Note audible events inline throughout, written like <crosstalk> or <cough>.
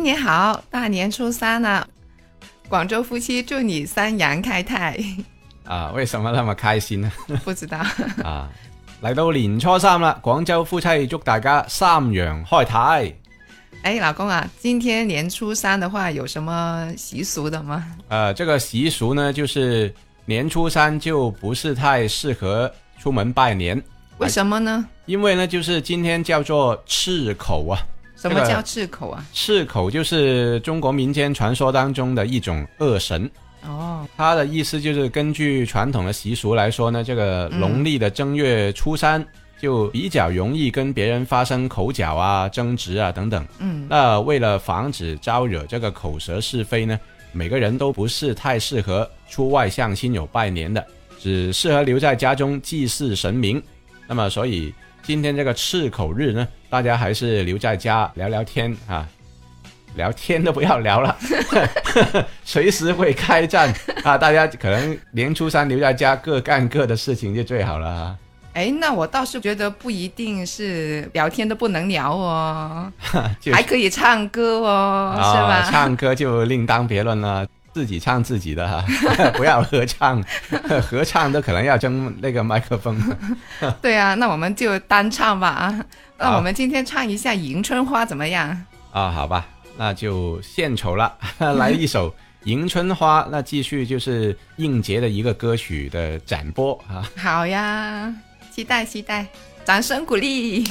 年好，大年初三了，广州夫妻祝你三阳开泰。<laughs> 啊，为什么那么开心呢？<laughs> 不知道 <laughs> 啊，嚟到年初三啦，广州夫妻祝大家三阳开泰。哎，老公啊，今天年初三的话，有什么习俗的吗？呃，这个习俗呢，就是年初三就不是太适合出门拜年。为什么呢？因为呢，就是今天叫做赤口啊。什么叫赤口啊？赤口就是中国民间传说当中的一种恶神。哦，它的意思就是根据传统的习俗来说呢，这个农历的正月初三就比较容易跟别人发生口角啊、争执啊等等。嗯，那为了防止招惹这个口舌是非呢，每个人都不是太适合出外向亲友拜年的，只适合留在家中祭祀神明。那么，所以今天这个赤口日呢，大家还是留在家聊聊天啊。聊天都不要聊了，<laughs> 随时会开战啊！大家可能年初三留在家各干各的事情就最好了。哎，那我倒是觉得不一定是聊天都不能聊哦，<laughs> 还可以唱歌哦，是吧？唱歌就另当别论了，自己唱自己的哈，<laughs> 不要合唱，<laughs> 合唱都可能要争那个麦克风。<laughs> 对啊，那我们就单唱吧啊！那我们今天唱一下《迎春花》怎么样？啊，好吧。那就献丑了，来一首《迎春花》，那继续就是应节的一个歌曲的展播啊。好呀，期待期待，掌声鼓励。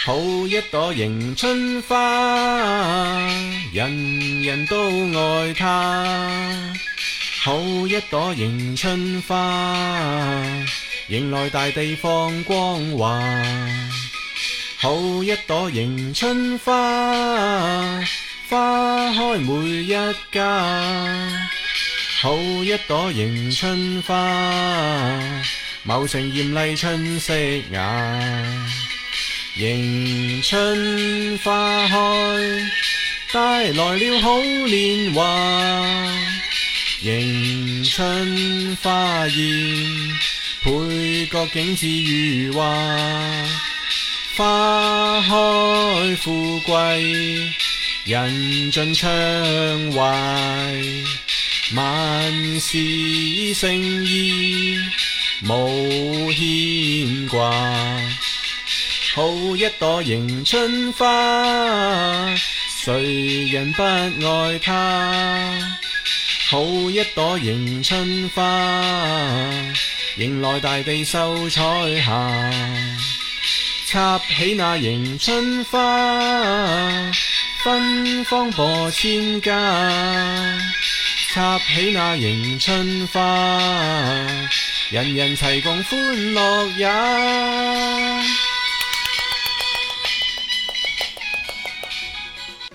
好一朵迎春花，人人都爱它。好一朵迎春花，迎来大地放光华。好一朵迎春花，花开每一家。好一朵迎春花，茂盛艳丽春色雅。迎春花开，带来了好年华。迎春花艳，配角景致如画。花开富贵，人尽畅怀。万事胜意，无牵挂。好一朵迎春花，谁人不爱它？好一朵迎春花，迎来大地秀彩霞。插起那迎春花，芬芳播千家。插起那迎春花，人人齐共欢乐也。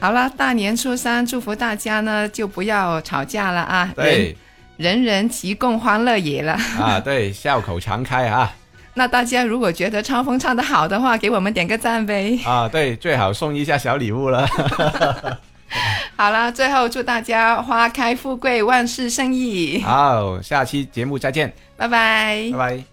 好了，大年初三，祝福大家呢，就不要吵架了啊！对，人人齐共欢乐也了啊！对，笑口常开啊！<laughs> 那大家如果觉得超峰唱的好的话，给我们点个赞呗！啊，对，最好送一下小礼物了。<laughs> 好了，最后祝大家花开富贵，万事胜意。好，下期节目再见，拜拜，拜拜。